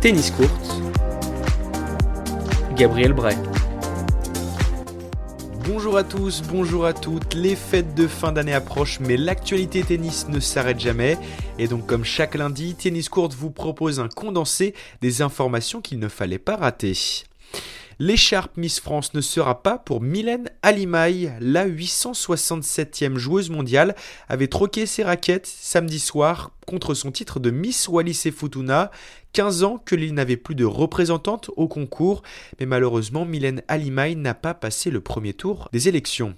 Tennis Court, Gabriel Bray. Bonjour à tous, bonjour à toutes, les fêtes de fin d'année approchent mais l'actualité tennis ne s'arrête jamais et donc comme chaque lundi, Tennis Court vous propose un condensé des informations qu'il ne fallait pas rater. L'écharpe Miss France ne sera pas pour Mylène Alimaï. La 867e joueuse mondiale avait troqué ses raquettes samedi soir contre son titre de Miss Wallis et Futuna. 15 ans que l'île n'avait plus de représentante au concours, mais malheureusement Mylène Alimaï n'a pas passé le premier tour des élections.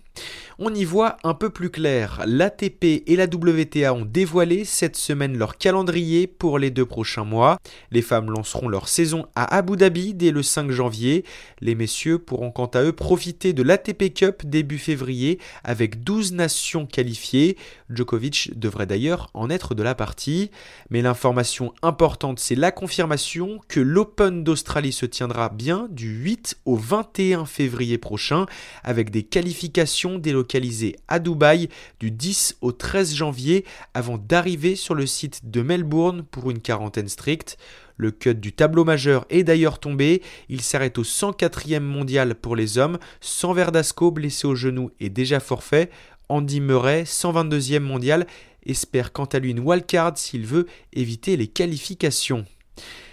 On y voit un peu plus clair. L'ATP et la WTA ont dévoilé cette semaine leur calendrier pour les deux prochains mois. Les femmes lanceront leur saison à Abu Dhabi dès le 5 janvier. Les messieurs pourront quant à eux profiter de l'ATP Cup début février avec 12 nations qualifiées. Djokovic devrait d'ailleurs en être de la partie. Mais l'information importante, c'est la confirmation que l'Open d'Australie se tiendra bien du 8 au 21 février prochain avec des qualifications délocalisées à Dubaï du 10 au 13 janvier avant d'arriver sur le site de Melbourne pour une quarantaine stricte. Le cut du tableau majeur est d'ailleurs tombé, il s'arrête au 104e mondial pour les hommes, sans Verdasco blessé au genou et déjà forfait, Andy Murray 122e mondial espère quant à lui une wildcard s'il veut éviter les qualifications.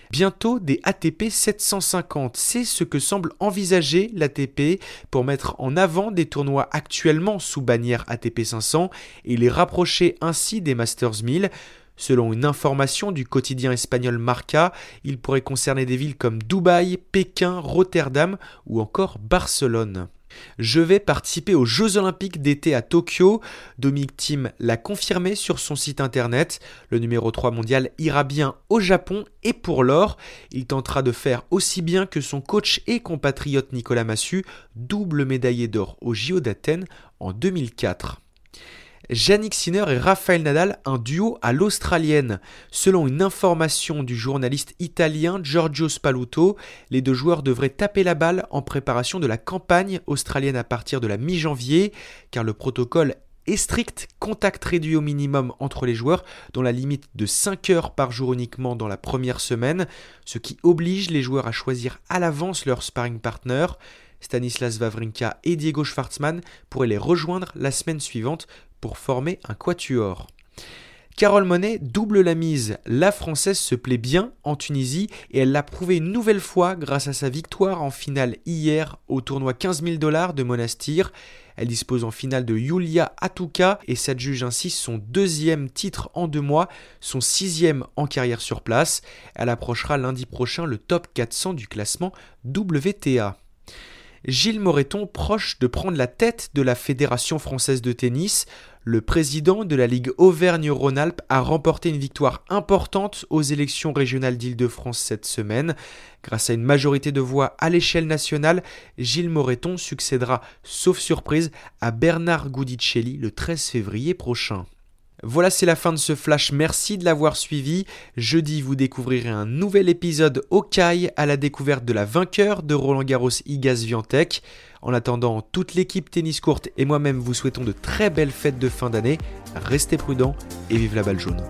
Bientôt des ATP 750, c'est ce que semble envisager l'ATP pour mettre en avant des tournois actuellement sous bannière ATP 500 et les rapprocher ainsi des Masters 1000. Selon une information du quotidien espagnol Marca, il pourrait concerner des villes comme Dubaï, Pékin, Rotterdam ou encore Barcelone. Je vais participer aux Jeux Olympiques d'été à Tokyo. Dominic Thiem l'a confirmé sur son site internet. Le numéro 3 mondial ira bien au Japon et pour l'or. Il tentera de faire aussi bien que son coach et compatriote Nicolas Massu, double médaillé d'or au JO d'Athènes en 2004. Yannick Sinner et Rafael Nadal, un duo à l'australienne. Selon une information du journaliste italien Giorgio Spaluto, les deux joueurs devraient taper la balle en préparation de la campagne australienne à partir de la mi-janvier, car le protocole est strict, contact réduit au minimum entre les joueurs, dont la limite de 5 heures par jour uniquement dans la première semaine, ce qui oblige les joueurs à choisir à l'avance leur sparring partner. Stanislas Wawrinka et Diego Schwartzmann pourraient les rejoindre la semaine suivante pour former un quatuor. Carole Monet double la mise. La Française se plaît bien en Tunisie et elle l'a prouvé une nouvelle fois grâce à sa victoire en finale hier au tournoi 15 000 dollars de Monastir. Elle dispose en finale de Yulia Atuka et s'adjuge ainsi son deuxième titre en deux mois, son sixième en carrière sur place. Elle approchera lundi prochain le top 400 du classement WTA. Gilles Moreton proche de prendre la tête de la Fédération française de tennis. Le président de la Ligue Auvergne-Rhône-Alpes a remporté une victoire importante aux élections régionales d'Île-de-France cette semaine. Grâce à une majorité de voix à l'échelle nationale, Gilles Moreton succédera, sauf surprise, à Bernard Goudicelli le 13 février prochain. Voilà, c'est la fin de ce flash. Merci de l'avoir suivi. Jeudi, vous découvrirez un nouvel épisode au CAI à la découverte de la vainqueur de Roland Garros Igaz Viantec. En attendant, toute l'équipe tennis courte et moi-même vous souhaitons de très belles fêtes de fin d'année. Restez prudents et vive la balle jaune.